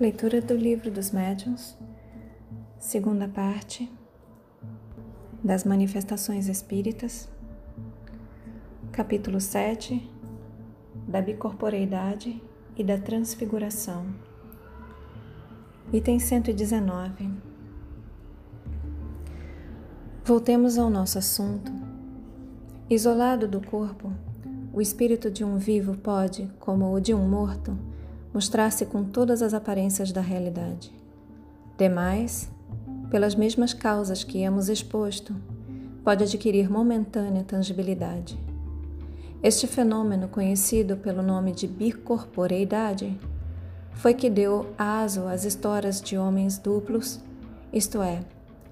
Leitura do Livro dos Médiuns, segunda parte das Manifestações Espíritas, capítulo 7 da Bicorporeidade e da Transfiguração, item 119. Voltemos ao nosso assunto. Isolado do corpo, o espírito de um vivo pode, como o de um morto, mostrar-se com todas as aparências da realidade. Demais, pelas mesmas causas que hemos exposto, pode adquirir momentânea tangibilidade. Este fenômeno, conhecido pelo nome de bicorporeidade, foi que deu aso às histórias de homens duplos, isto é,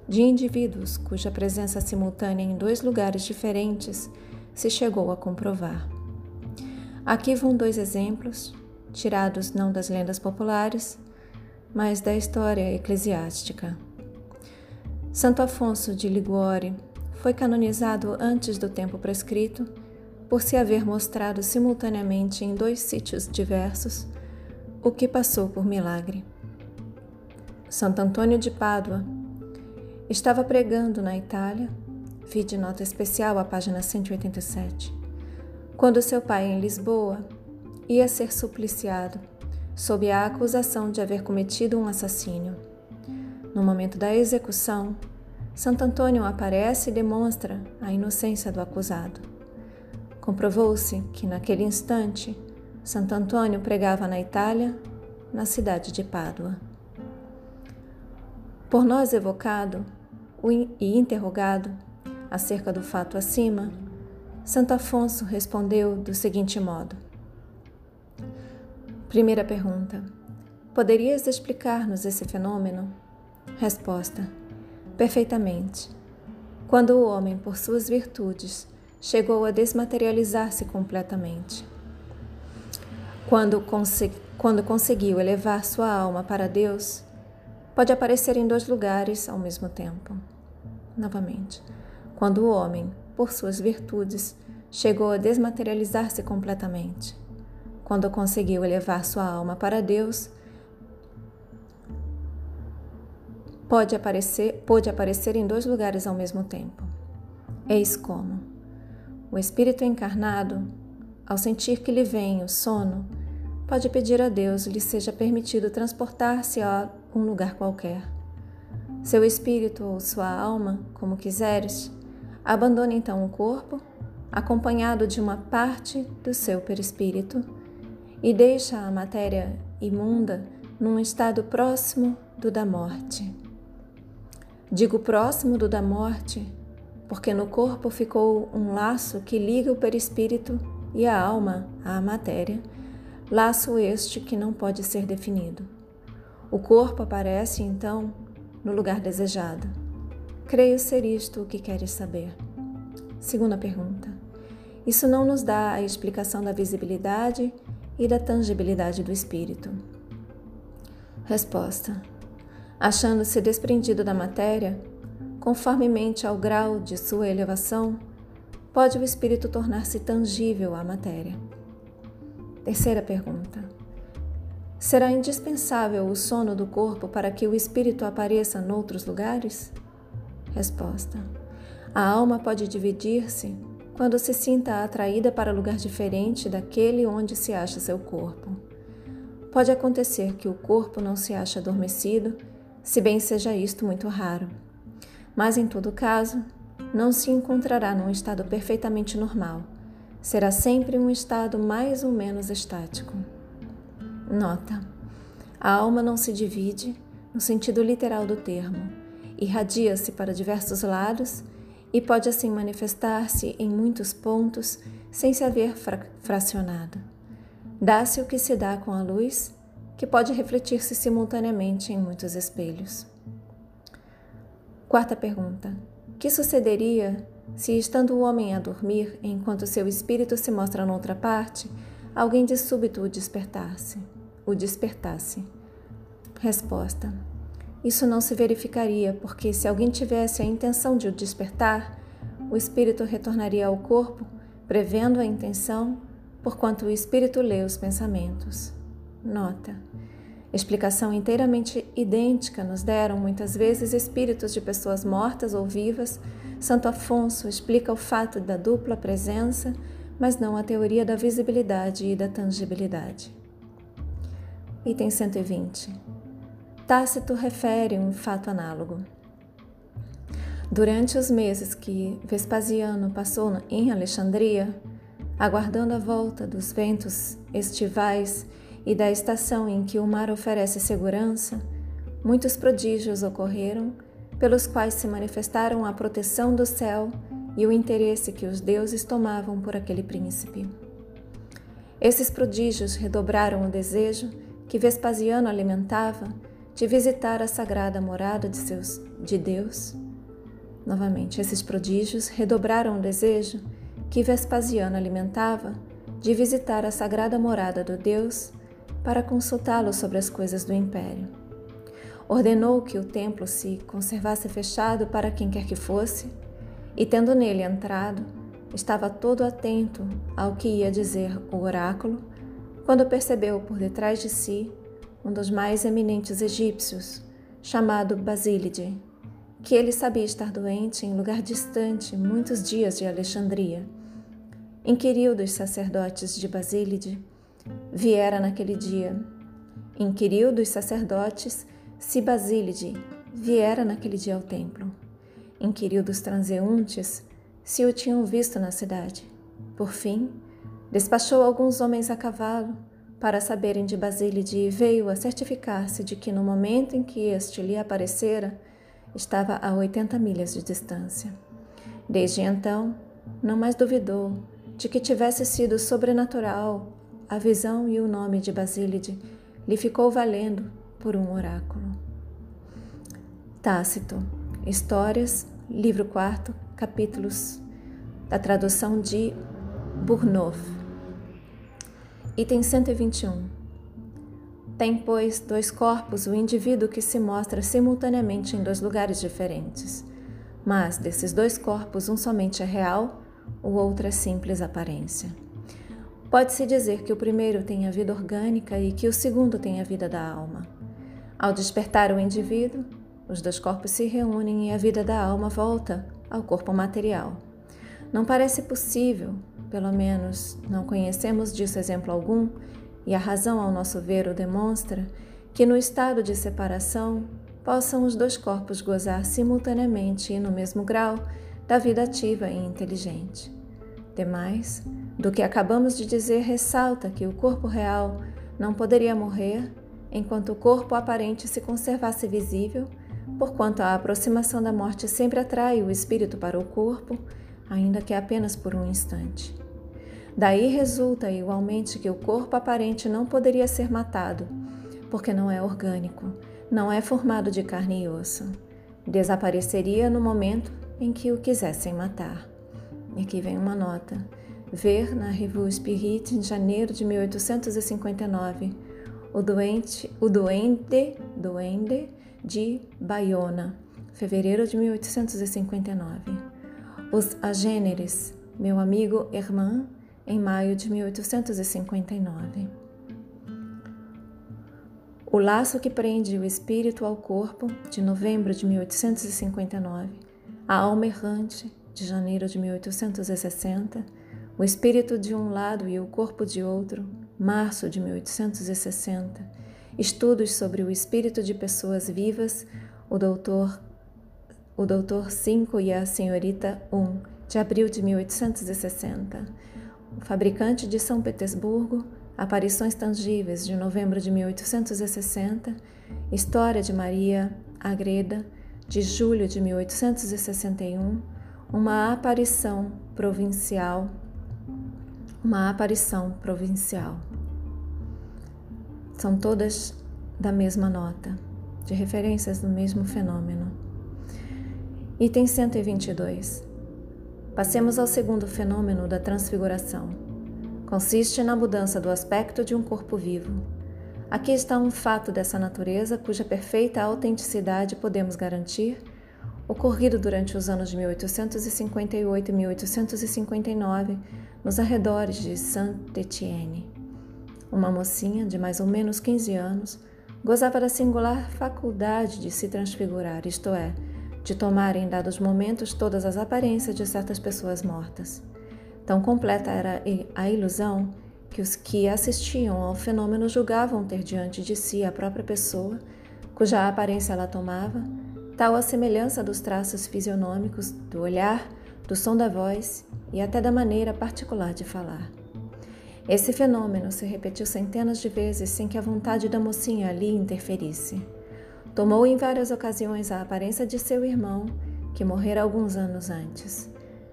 de indivíduos cuja presença simultânea em dois lugares diferentes se chegou a comprovar. Aqui vão dois exemplos tirados não das lendas populares, mas da história eclesiástica. Santo Afonso de Liguori foi canonizado antes do tempo prescrito por se haver mostrado simultaneamente em dois sítios diversos, o que passou por milagre. Santo Antônio de Pádua estava pregando na Itália, vide nota especial à página 187, quando seu pai em Lisboa ia ser supliciado, sob a acusação de haver cometido um assassínio. No momento da execução, Santo Antônio aparece e demonstra a inocência do acusado. Comprovou-se que, naquele instante, Santo Antônio pregava na Itália, na cidade de Pádua. Por nós evocado e interrogado acerca do fato acima, Santo Afonso respondeu do seguinte modo: Primeira pergunta: Poderias explicar-nos esse fenômeno? Resposta: Perfeitamente. Quando o homem, por suas virtudes, chegou a desmaterializar-se completamente. Quando, quando conseguiu elevar sua alma para Deus, pode aparecer em dois lugares ao mesmo tempo. Novamente, quando o homem, por suas virtudes, chegou a desmaterializar-se completamente quando conseguiu elevar sua alma para Deus, pode aparecer, pode aparecer em dois lugares ao mesmo tempo. Eis como o espírito encarnado, ao sentir que lhe vem o sono, pode pedir a Deus lhe seja permitido transportar-se a um lugar qualquer. Seu espírito ou sua alma, como quiseres, abandona então o corpo, acompanhado de uma parte do seu perispírito e deixa a matéria imunda num estado próximo do da morte. Digo próximo do da morte porque no corpo ficou um laço que liga o perispírito e a alma à matéria, laço este que não pode ser definido. O corpo aparece então no lugar desejado. Creio ser isto o que queres saber. Segunda pergunta. Isso não nos dá a explicação da visibilidade e da tangibilidade do espírito? Resposta: Achando-se desprendido da matéria, conformemente ao grau de sua elevação, pode o espírito tornar-se tangível à matéria. Terceira pergunta: Será indispensável o sono do corpo para que o espírito apareça noutros lugares? Resposta: A alma pode dividir-se quando se sinta atraída para lugar diferente daquele onde se acha seu corpo. Pode acontecer que o corpo não se ache adormecido, se bem seja isto muito raro. Mas, em todo caso, não se encontrará num estado perfeitamente normal. Será sempre um estado mais ou menos estático. Nota: a alma não se divide, no sentido literal do termo, irradia-se para diversos lados e pode assim manifestar-se em muitos pontos sem se haver fra fracionado. Dá-se o que se dá com a luz, que pode refletir-se simultaneamente em muitos espelhos. Quarta pergunta: Que sucederia se, estando o homem a dormir, enquanto seu espírito se mostra noutra parte, alguém de súbito o despertasse? O despertasse? Resposta: isso não se verificaria, porque se alguém tivesse a intenção de o despertar, o espírito retornaria ao corpo, prevendo a intenção, porquanto o espírito lê os pensamentos. Nota: Explicação inteiramente idêntica nos deram muitas vezes espíritos de pessoas mortas ou vivas. Santo Afonso explica o fato da dupla presença, mas não a teoria da visibilidade e da tangibilidade. Item 120. Tácito refere um fato análogo. Durante os meses que Vespasiano passou em Alexandria, aguardando a volta dos ventos estivais e da estação em que o mar oferece segurança, muitos prodígios ocorreram, pelos quais se manifestaram a proteção do céu e o interesse que os deuses tomavam por aquele príncipe. Esses prodígios redobraram o desejo que Vespasiano alimentava de visitar a sagrada morada de, seus, de Deus. Novamente, esses prodígios redobraram o desejo que Vespasiano alimentava de visitar a sagrada morada do Deus para consultá-lo sobre as coisas do império. Ordenou que o templo se conservasse fechado para quem quer que fosse, e tendo nele entrado, estava todo atento ao que ia dizer o oráculo, quando percebeu por detrás de si um dos mais eminentes egípcios, chamado Basílide, que ele sabia estar doente em lugar distante, muitos dias de Alexandria. Inquiriu dos sacerdotes de Basílide viera naquele dia. Inquiriu dos sacerdotes se Basílide viera naquele dia ao templo. Inquiriu dos transeuntes se o tinham visto na cidade. Por fim, despachou alguns homens a cavalo para saberem de Basílide veio a certificar-se de que no momento em que este lhe aparecera, estava a 80 milhas de distância. Desde então, não mais duvidou de que tivesse sido sobrenatural a visão e o nome de Basílide lhe ficou valendo por um oráculo. Tácito, Histórias, livro 4, capítulos da tradução de Burnouf. Item 121. Tem, pois, dois corpos o indivíduo que se mostra simultaneamente em dois lugares diferentes. Mas desses dois corpos, um somente é real, o outro é simples aparência. Pode-se dizer que o primeiro tem a vida orgânica e que o segundo tem a vida da alma. Ao despertar o indivíduo, os dois corpos se reúnem e a vida da alma volta ao corpo material. Não parece possível, pelo menos não conhecemos disso exemplo algum, e a razão, ao nosso ver, o demonstra, que no estado de separação possam os dois corpos gozar simultaneamente e no mesmo grau da vida ativa e inteligente. Demais, do que acabamos de dizer ressalta que o corpo real não poderia morrer enquanto o corpo aparente se conservasse visível, porquanto a aproximação da morte sempre atrai o espírito para o corpo, ainda que apenas por um instante. Daí resulta igualmente que o corpo aparente não poderia ser matado, porque não é orgânico, não é formado de carne e osso. Desapareceria no momento em que o quisessem matar. E aqui vem uma nota ver na Revue Spirit em janeiro de 1859 o doente, o duende, duende de Bayona, fevereiro de 1859. Os agêneres, meu amigo Herman, em maio de 1859. O laço que prende o espírito ao corpo, de novembro de 1859, a alma errante, de janeiro de 1860, o espírito de um lado e o corpo de outro, março de 1860. Estudos sobre o espírito de pessoas vivas, o doutor o doutor 5 e a senhorita 1, de abril de 1860. O fabricante de São Petersburgo, Aparições Tangíveis, de novembro de 1860. História de Maria Agreda, de julho de 1861. Uma aparição provincial uma aparição provincial. São todas da mesma nota, de referências do mesmo fenômeno. Item 122. Passemos ao segundo fenômeno da transfiguração. Consiste na mudança do aspecto de um corpo vivo. Aqui está um fato dessa natureza cuja perfeita autenticidade podemos garantir, ocorrido durante os anos de 1858 e 1859 nos arredores de Saint-Étienne. Uma mocinha de mais ou menos 15 anos, gozava da singular faculdade de se transfigurar, isto é, de tomar em dados momentos todas as aparências de certas pessoas mortas. Tão completa era a ilusão que os que assistiam ao fenômeno julgavam ter diante de si a própria pessoa, cuja aparência ela tomava, tal a semelhança dos traços fisionômicos, do olhar, do som da voz e até da maneira particular de falar. Esse fenômeno se repetiu centenas de vezes sem que a vontade da mocinha ali interferisse. Tomou em várias ocasiões a aparência de seu irmão, que morrera alguns anos antes.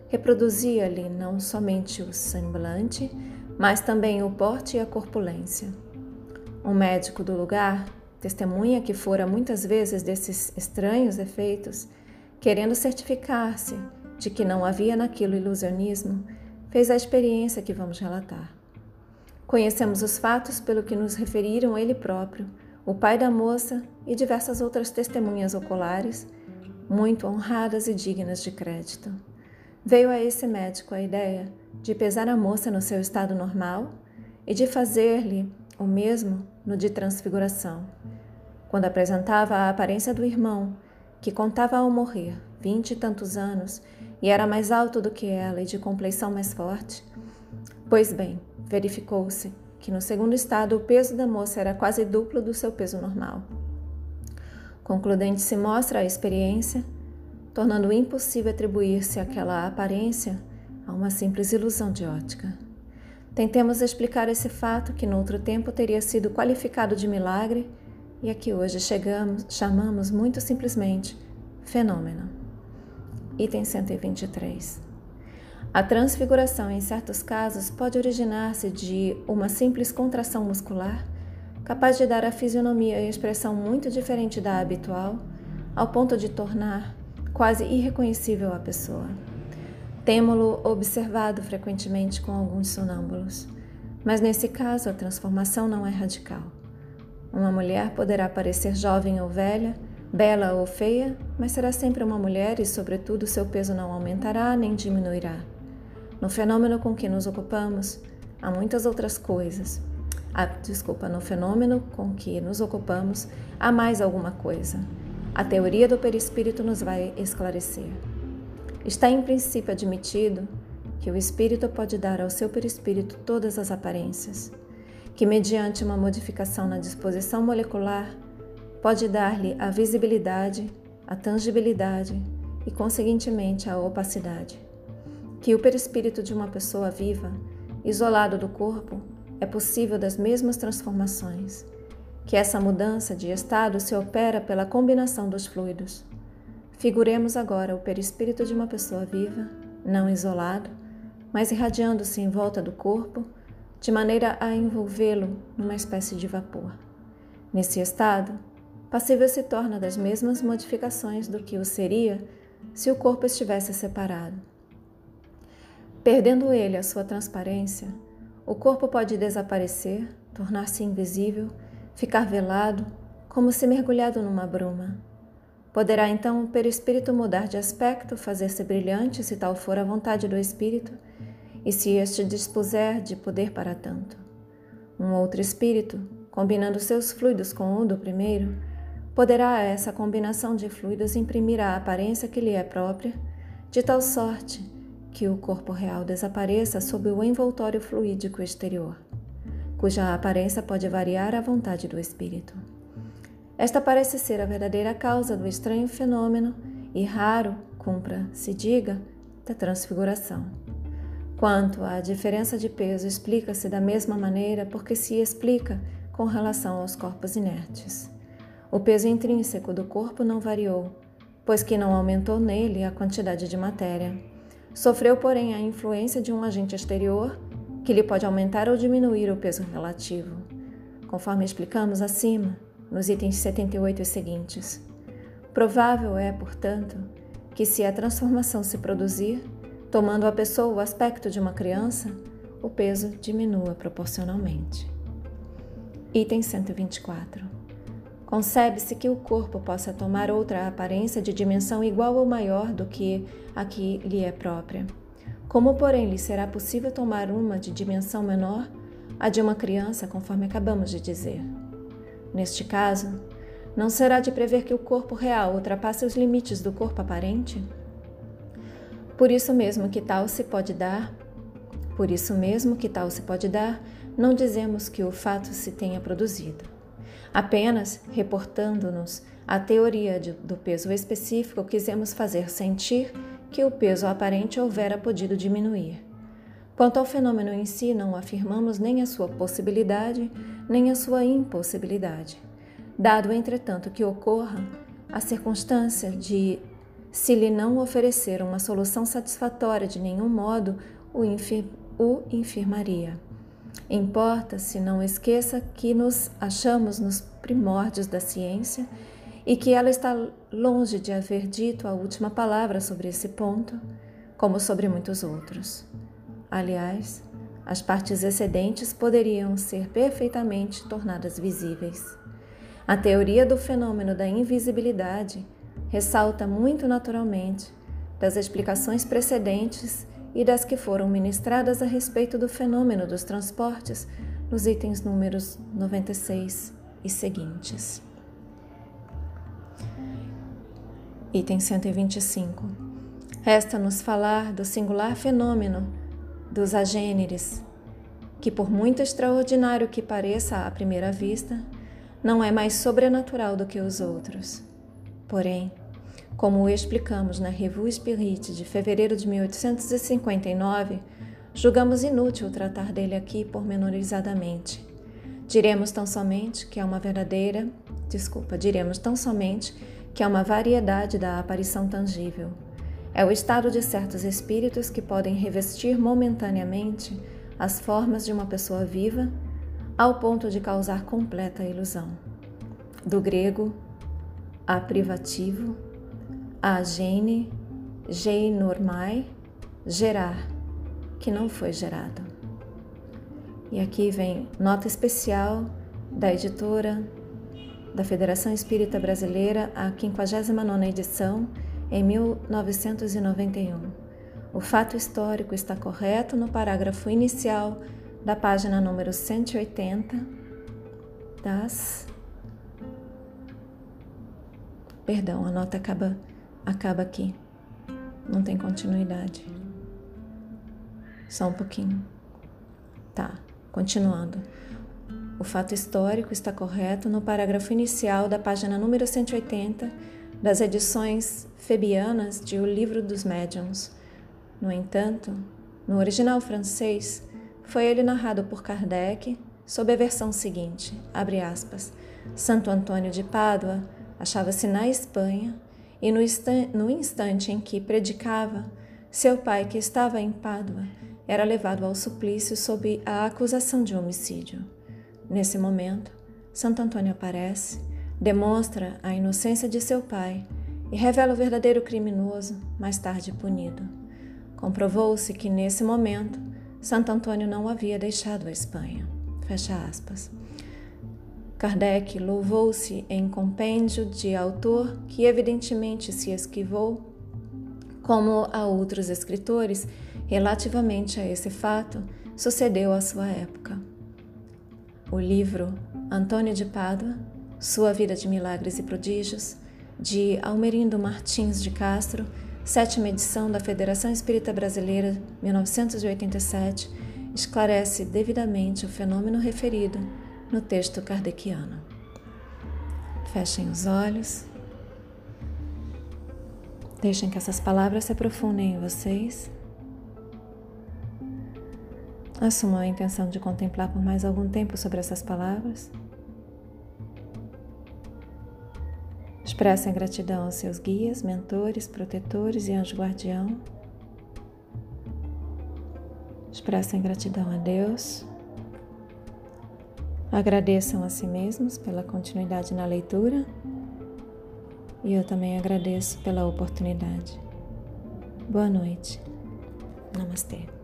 Reproduzia-lhe não somente o semblante, mas também o porte e a corpulência. Um médico do lugar, testemunha que fora muitas vezes desses estranhos efeitos, querendo certificar-se de que não havia naquilo ilusionismo, fez a experiência que vamos relatar. Conhecemos os fatos pelo que nos referiram ele próprio, o pai da moça e diversas outras testemunhas oculares, muito honradas e dignas de crédito. Veio a esse médico a ideia de pesar a moça no seu estado normal e de fazer-lhe o mesmo no de transfiguração. Quando apresentava a aparência do irmão, que contava ao morrer vinte e tantos anos e era mais alto do que ela e de compleição mais forte, pois bem, verificou-se que no segundo estado o peso da moça era quase duplo do seu peso normal. Concludente se mostra a experiência, tornando impossível atribuir-se aquela aparência a uma simples ilusão de ótica. Tentemos explicar esse fato que no outro tempo teria sido qualificado de milagre e a que hoje chegamos, chamamos muito simplesmente fenômeno. Item 123. A transfiguração, em certos casos, pode originar-se de uma simples contração muscular, capaz de dar à fisionomia e expressão muito diferente da habitual, ao ponto de tornar quase irreconhecível a pessoa. Temo-lo observado frequentemente com alguns sonâmbulos, mas nesse caso a transformação não é radical. Uma mulher poderá parecer jovem ou velha, bela ou feia, mas será sempre uma mulher e, sobretudo, seu peso não aumentará nem diminuirá. No fenômeno com que nos ocupamos, há muitas outras coisas. Ah, desculpa, no fenômeno com que nos ocupamos, há mais alguma coisa. A teoria do perispírito nos vai esclarecer. Está em princípio admitido que o espírito pode dar ao seu perispírito todas as aparências, que mediante uma modificação na disposição molecular pode dar-lhe a visibilidade, a tangibilidade e, conseguintemente, a opacidade que o perispírito de uma pessoa viva, isolado do corpo, é possível das mesmas transformações, que essa mudança de estado se opera pela combinação dos fluidos. Figuremos agora o perispírito de uma pessoa viva, não isolado, mas irradiando-se em volta do corpo, de maneira a envolvê-lo numa espécie de vapor. Nesse estado, passível se torna das mesmas modificações do que o seria se o corpo estivesse separado. Perdendo ele a sua transparência, o corpo pode desaparecer, tornar-se invisível, ficar velado, como se mergulhado numa bruma. Poderá então o perispírito mudar de aspecto, fazer-se brilhante, se tal for a vontade do espírito, e se este dispuser de poder para tanto. Um outro espírito, combinando seus fluidos com o do primeiro, poderá a essa combinação de fluidos imprimir a aparência que lhe é própria, de tal sorte que o corpo real desapareça sob o envoltório fluídico exterior, cuja aparência pode variar à vontade do espírito. Esta parece ser a verdadeira causa do estranho fenômeno e raro, cumpra se diga, da transfiguração. Quanto à diferença de peso, explica-se da mesma maneira porque se explica com relação aos corpos inertes. O peso intrínseco do corpo não variou, pois que não aumentou nele a quantidade de matéria Sofreu, porém, a influência de um agente exterior que lhe pode aumentar ou diminuir o peso relativo, conforme explicamos acima, nos itens 78 e seguintes. Provável é, portanto, que se a transformação se produzir, tomando a pessoa o aspecto de uma criança, o peso diminua proporcionalmente. Item 124. Concebe-se que o corpo possa tomar outra aparência de dimensão igual ou maior do que a que lhe é própria. Como, porém, lhe será possível tomar uma de dimensão menor, a de uma criança, conforme acabamos de dizer. Neste caso, não será de prever que o corpo real ultrapasse os limites do corpo aparente? Por isso mesmo que tal se pode dar, por isso mesmo que tal se pode dar, não dizemos que o fato se tenha produzido. Apenas reportando-nos a teoria de, do peso específico, quisemos fazer sentir que o peso aparente houvera podido diminuir. Quanto ao fenômeno em si, não afirmamos nem a sua possibilidade, nem a sua impossibilidade. Dado, entretanto, que ocorra a circunstância de, se lhe não oferecer uma solução satisfatória de nenhum modo, o, infir o infirmaria. Importa se não esqueça que nos achamos nos primórdios da ciência e que ela está longe de haver dito a última palavra sobre esse ponto, como sobre muitos outros. Aliás, as partes excedentes poderiam ser perfeitamente tornadas visíveis. A teoria do fenômeno da invisibilidade ressalta muito naturalmente das explicações precedentes e das que foram ministradas a respeito do fenômeno dos transportes nos itens números 96 e seguintes. Item 125. Resta-nos falar do singular fenômeno dos agêneres, que, por muito extraordinário que pareça à primeira vista, não é mais sobrenatural do que os outros. Porém, como explicamos na Revue Spirit de fevereiro de 1859, julgamos inútil tratar dele aqui pormenorizadamente. Diremos tão somente que é uma verdadeira, desculpa, diremos tão somente que é uma variedade da aparição tangível. É o estado de certos espíritos que podem revestir momentaneamente as formas de uma pessoa viva ao ponto de causar completa ilusão. Do grego a privativo, a gene, normai, gerar, que não foi gerado. E aqui vem nota especial da editora da Federação Espírita Brasileira, a 59 edição, em 1991. O fato histórico está correto no parágrafo inicial da página número 180 das. Perdão, a nota acaba, acaba aqui. Não tem continuidade. Só um pouquinho. Tá, continuando. O fato histórico está correto no parágrafo inicial da página número 180 das edições febianas de O Livro dos Médiuns. No entanto, no original francês, foi ele narrado por Kardec sob a versão seguinte, abre aspas, Santo Antônio de Pádua achava-se na Espanha e no, no instante em que predicava, seu pai, que estava em Pádua, era levado ao suplício sob a acusação de homicídio. Nesse momento, Santo Antônio aparece, demonstra a inocência de seu pai e revela o verdadeiro criminoso, mais tarde punido. Comprovou-se que nesse momento Santo Antônio não havia deixado a Espanha. Fecha aspas. Kardec louvou-se em compêndio de autor que evidentemente se esquivou, como a outros escritores, relativamente a esse fato, sucedeu à sua época. O livro Antônio de Pádua, Sua Vida de Milagres e Prodígios, de Almerindo Martins de Castro, sétima edição da Federação Espírita Brasileira, 1987, esclarece devidamente o fenômeno referido no texto kardeciano. Fechem os olhos. Deixem que essas palavras se aprofundem em vocês. Assumam a intenção de contemplar por mais algum tempo sobre essas palavras. Expressem gratidão aos seus guias, mentores, protetores e anjo guardião. Expressem gratidão a Deus. Agradeçam a si mesmos pela continuidade na leitura. E eu também agradeço pela oportunidade. Boa noite. Namastê.